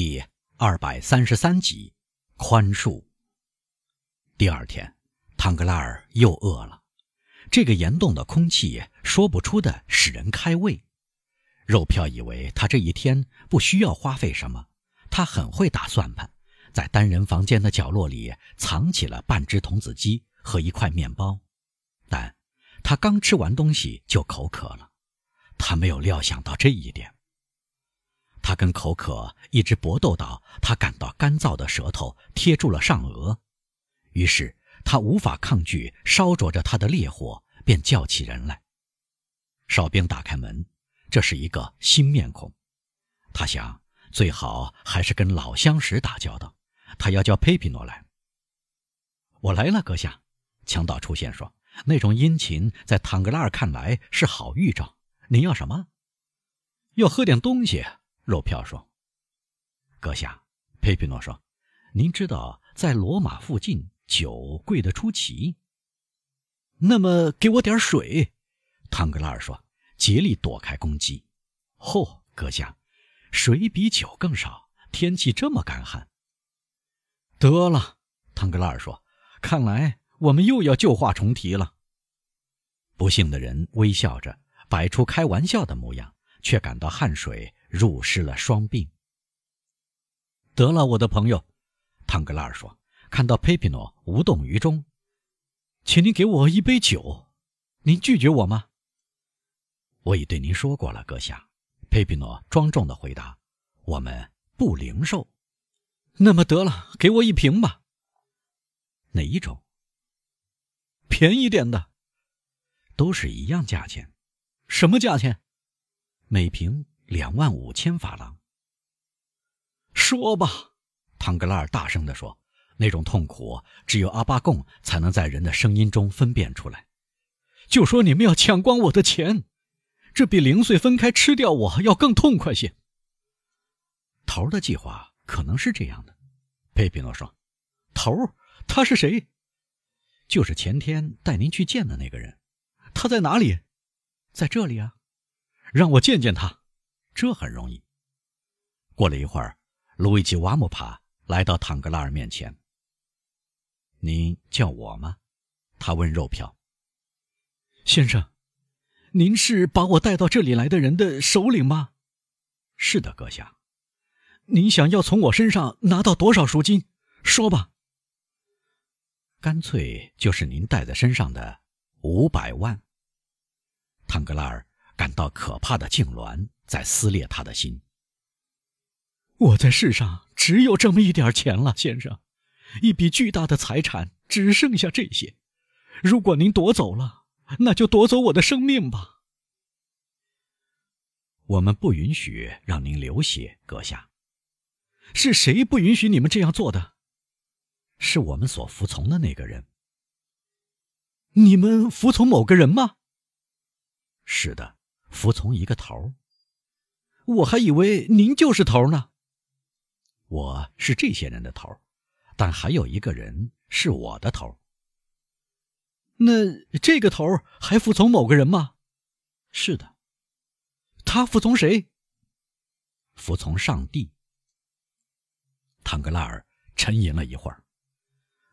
第二百三十三集，宽恕。第二天，唐格拉尔又饿了。这个岩洞的空气说不出的使人开胃。肉票以为他这一天不需要花费什么，他很会打算盘，在单人房间的角落里藏起了半只童子鸡和一块面包。但他刚吃完东西就口渴了，他没有料想到这一点。他跟口渴一直搏斗到他感到干燥的舌头贴住了上颚，于是他无法抗拒烧灼着他的烈火，便叫起人来。哨兵打开门，这是一个新面孔。他想最好还是跟老相识打交道，他要叫佩皮诺来。我来了，阁下。强盗出现说：“那种殷勤在坦格拉尔看来是好预兆。您要什么？要喝点东西。”肉票说：“阁下，佩皮诺说，您知道在罗马附近酒贵得出奇。那么给我点水。”汤格拉尔说，竭力躲开攻击。“哦，阁下，水比酒更少。天气这么干旱。”得了，汤格拉尔说，看来我们又要旧话重提了。不幸的人微笑着，摆出开玩笑的模样，却感到汗水。入湿了双鬓。得了，我的朋友，汤格拉尔说：“看到佩皮诺无动于衷，请您给我一杯酒。您拒绝我吗？”我已对您说过了，阁下。佩皮诺庄重的回答：“我们不零售。”那么得了，给我一瓶吧。哪一种？便宜点的，都是一样价钱。什么价钱？每瓶。两万五千法郎。说吧，唐格拉尔大声地说：“那种痛苦，只有阿巴贡才能在人的声音中分辨出来。”就说你们要抢光我的钱，这比零碎分开吃掉我要更痛快些。头的计划可能是这样的，佩皮诺说：“头，他是谁？就是前天带您去见的那个人。他在哪里？在这里啊，让我见见他。”这很容易。过了一会儿，路易吉·瓦姆帕来到唐格拉尔面前。“您叫我吗？”他问肉票。“先生，您是把我带到这里来的人的首领吗？”“是的，阁下。”“您想要从我身上拿到多少赎金？说吧。”“干脆就是您带在身上的五百万。”唐格拉尔感到可怕的痉挛。在撕裂他的心。我在世上只有这么一点钱了，先生，一笔巨大的财产只剩下这些。如果您夺走了，那就夺走我的生命吧。我们不允许让您流血，阁下。是谁不允许你们这样做的？是我们所服从的那个人。你们服从某个人吗？是的，服从一个头。我还以为您就是头呢。我是这些人的头，但还有一个人是我的头。那这个头还服从某个人吗？是的。他服从谁？服从上帝。唐格拉尔沉吟了一会儿。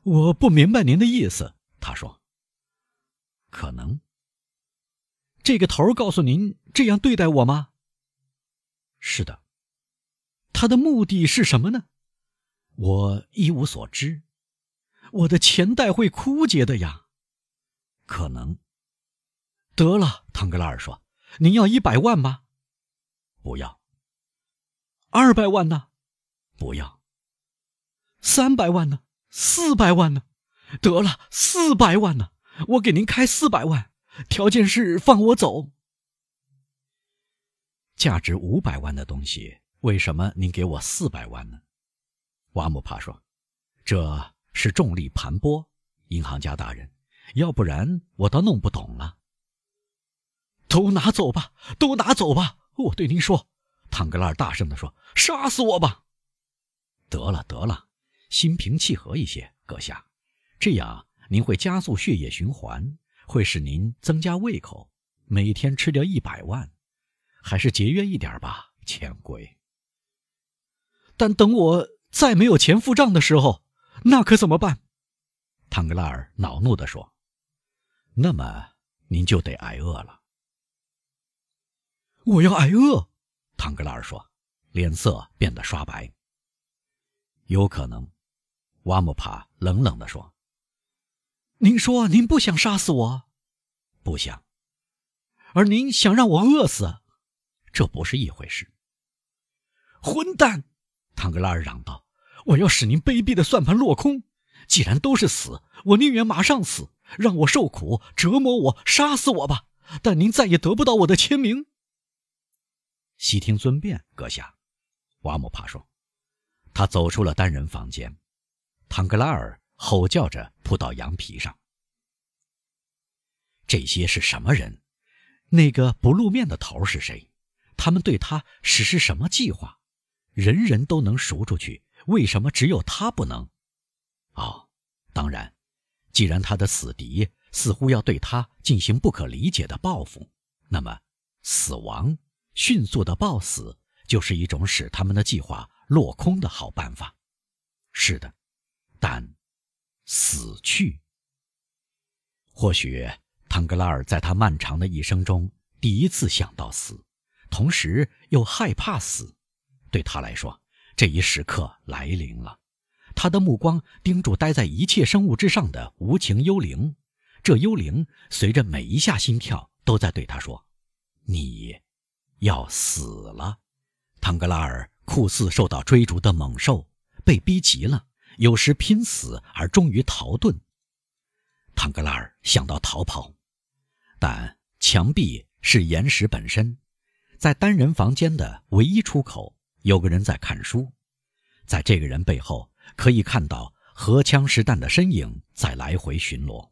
我不明白您的意思，他说。可能。这个头告诉您这样对待我吗？是的，他的目的是什么呢？我一无所知。我的钱袋会枯竭的呀。可能。得了，唐格拉尔说：“您要一百万吗？”不要。二百万呢？不要。三百万呢？四百万呢？得了，四百万呢？我给您开四百万，条件是放我走。价值五百万的东西，为什么您给我四百万呢？瓦姆帕说：“这是重力盘剥，银行家大人，要不然我倒弄不懂了。”都拿走吧，都拿走吧！我对您说，唐格拉尔大声地说：“杀死我吧！”得了得了，心平气和一些，阁下，这样您会加速血液循环，会使您增加胃口，每天吃掉一百万。还是节约一点吧，钱鬼。但等我再没有钱付账的时候，那可怎么办？唐格拉尔恼怒地说：“那么您就得挨饿了。”我要挨饿，唐格拉尔说，脸色变得刷白。有可能，瓦姆帕冷冷地说：“您说您不想杀死我，不想，而您想让我饿死，这不是一回事。”混蛋！唐格拉尔嚷道：“我要使您卑鄙的算盘落空。既然都是死，我宁愿马上死，让我受苦，折磨我，杀死我吧。但您再也得不到我的签名。”悉听尊便，阁下，瓦姆帕说。他走出了单人房间，唐格拉尔吼叫着扑到羊皮上。这些是什么人？那个不露面的头是谁？他们对他实施什么计划？人人都能赎出去，为什么只有他不能？哦，当然，既然他的死敌似乎要对他进行不可理解的报复，那么死亡。迅速的暴死就是一种使他们的计划落空的好办法。是的，但死去。或许唐格拉尔在他漫长的一生中第一次想到死，同时又害怕死。对他来说，这一时刻来临了。他的目光盯住待在一切生物之上的无情幽灵，这幽灵随着每一下心跳都在对他说：“你。”要死了，唐格拉尔酷似受到追逐的猛兽，被逼急了，有时拼死而终于逃遁。唐格拉尔想到逃跑，但墙壁是岩石本身，在单人房间的唯一出口有个人在看书，在这个人背后可以看到荷枪实弹的身影在来回巡逻。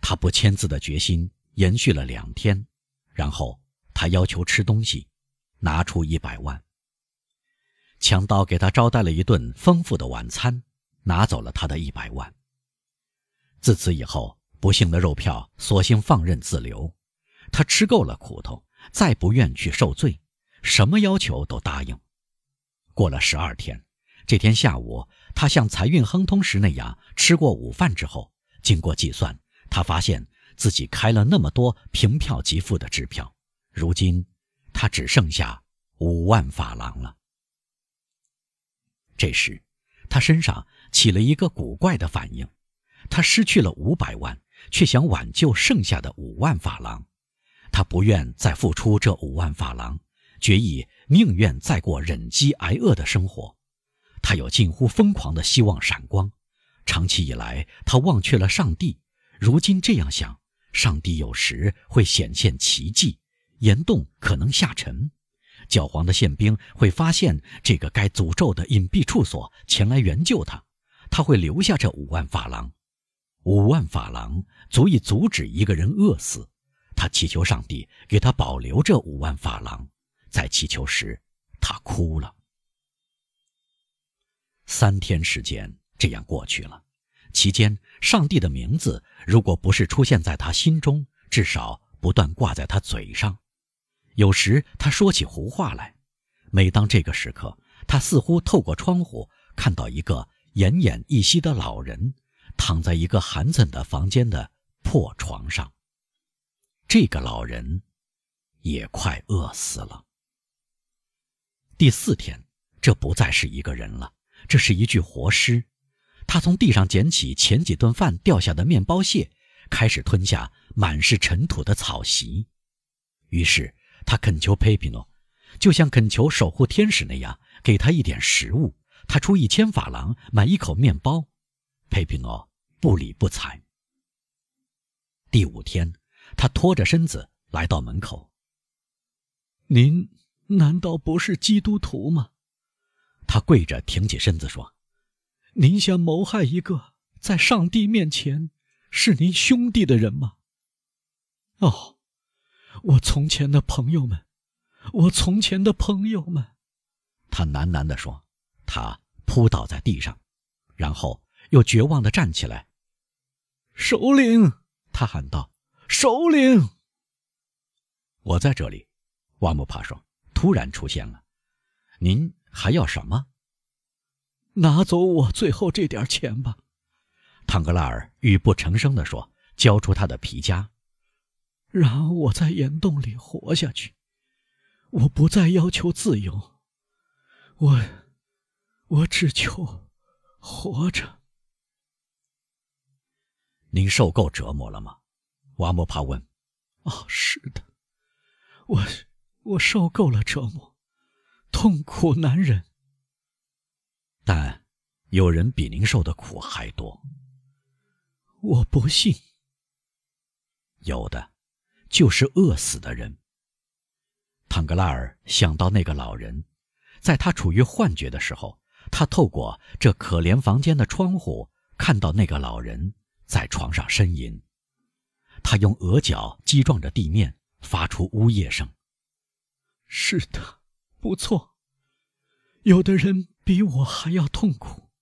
他不签字的决心延续了两天，然后。他要求吃东西，拿出一百万。强盗给他招待了一顿丰富的晚餐，拿走了他的一百万。自此以后，不幸的肉票索性放任自流。他吃够了苦头，再不愿去受罪，什么要求都答应。过了十二天，这天下午，他像财运亨通时那样吃过午饭之后，经过计算，他发现自己开了那么多凭票即付的支票。如今，他只剩下五万法郎了。这时，他身上起了一个古怪的反应，他失去了五百万，却想挽救剩下的五万法郎。他不愿再付出这五万法郎，决意宁愿再过忍饥挨饿的生活。他有近乎疯狂的希望闪光。长期以来，他忘却了上帝。如今这样想，上帝有时会显现奇迹。岩洞可能下沉，教皇的宪兵会发现这个该诅咒的隐蔽处所，前来援救他。他会留下这五万法郎，五万法郎足以阻止一个人饿死。他祈求上帝给他保留这五万法郎，在祈求时，他哭了。三天时间这样过去了，期间，上帝的名字如果不是出现在他心中，至少不断挂在他嘴上。有时他说起胡话来，每当这个时刻，他似乎透过窗户看到一个奄奄一息的老人，躺在一个寒碜的房间的破床上。这个老人也快饿死了。第四天，这不再是一个人了，这是一具活尸。他从地上捡起前几顿饭掉下的面包屑，开始吞下满是尘土的草席，于是。他恳求佩皮诺，就像恳求守护天使那样，给他一点食物。他出一千法郎买一口面包，佩皮诺不理不睬。第五天，他拖着身子来到门口。您难道不是基督徒吗？他跪着挺起身子说：“您想谋害一个在上帝面前是您兄弟的人吗？”哦。我从前的朋友们，我从前的朋友们，他喃喃地说。他扑倒在地上，然后又绝望地站起来。首领，他喊道：“首领！”我在这里，瓦姆帕说，突然出现了。您还要什么？拿走我最后这点钱吧。”唐格拉尔语不成声地说，交出他的皮夹，“让我在岩洞里活下去。我不再要求自由，我，我只求活着。”您受够折磨了吗？瓦莫帕问。“哦，是的，我，我受够了折磨，痛苦难忍。但有人比您受的苦还多。我不信。有的，就是饿死的人。”唐格拉尔想到那个老人，在他处于幻觉的时候，他透过这可怜房间的窗户看到那个老人。在床上呻吟，他用额角击撞着地面，发出呜咽声。是的，不错。有的人比我还要痛苦，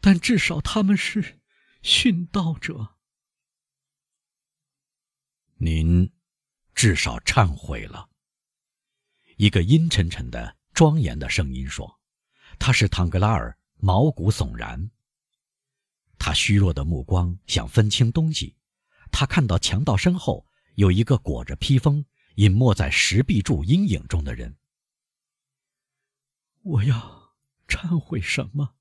但至少他们是殉道者。您至少忏悔了。一个阴沉沉的、庄严的声音说：“他是唐格拉尔，毛骨悚然。”他虚弱的目光想分清东西，他看到强盗身后有一个裹着披风、隐没在石壁柱阴影中的人。我要忏悔什么？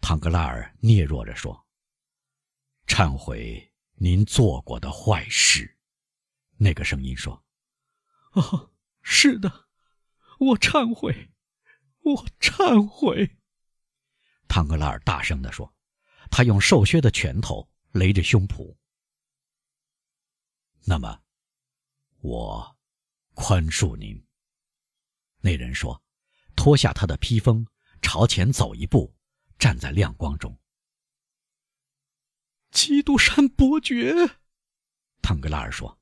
唐格拉尔嗫嚅着说：“忏悔您做过的坏事。”那个声音说：“哦，是的，我忏悔，我忏悔。”唐格拉尔大声地说。他用瘦削的拳头擂着胸脯。那么，我宽恕您。那人说，脱下他的披风，朝前走一步，站在亮光中。基督山伯爵，唐格拉尔说，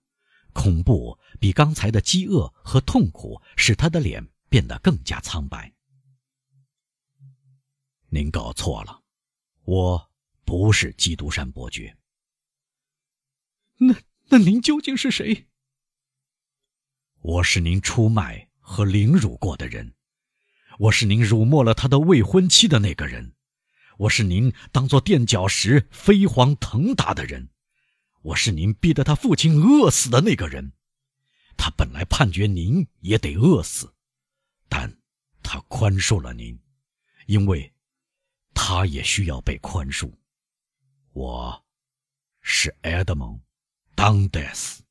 恐怖比刚才的饥饿和痛苦使他的脸变得更加苍白。您搞错了，我。不是基督山伯爵。那那您究竟是谁？我是您出卖和凌辱过的人，我是您辱没了他的未婚妻的那个人，我是您当做垫脚石飞黄腾达的人，我是您逼得他父亲饿死的那个人。他本来判决您也得饿死，但他宽恕了您，因为他也需要被宽恕。我，是埃德蒙·当德斯。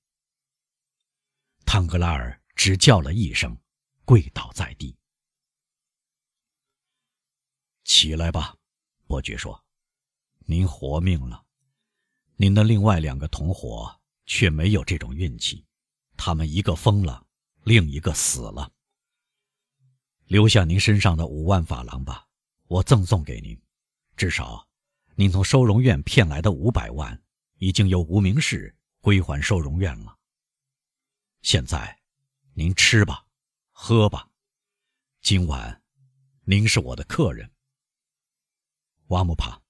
汤格拉尔只叫了一声，跪倒在地。起来吧，伯爵说：“您活命了。您的另外两个同伙却没有这种运气，他们一个疯了，另一个死了。留下您身上的五万法郎吧，我赠送给您，至少。”您从收容院骗来的五百万，已经由无名氏归还收容院了。现在，您吃吧，喝吧。今晚，您是我的客人。瓦姆帕，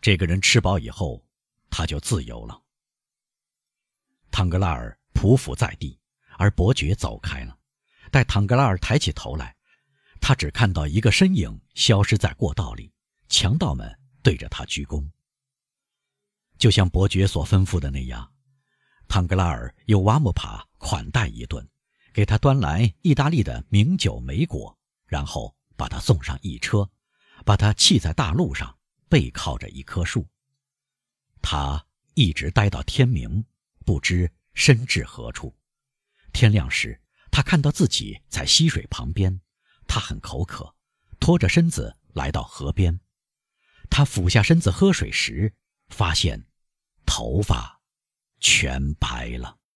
这个人吃饱以后，他就自由了。唐格拉尔匍匐在地，而伯爵走开了。待唐格拉尔抬起头来，他只看到一个身影消失在过道里。强盗们。对着他鞠躬，就像伯爵所吩咐的那样，唐格拉尔由瓦姆帕款待一顿，给他端来意大利的名酒梅果，然后把他送上一车，把他弃在大路上，背靠着一棵树。他一直待到天明，不知身至何处。天亮时，他看到自己在溪水旁边，他很口渴，拖着身子来到河边。他俯下身子喝水时，发现头发全白了。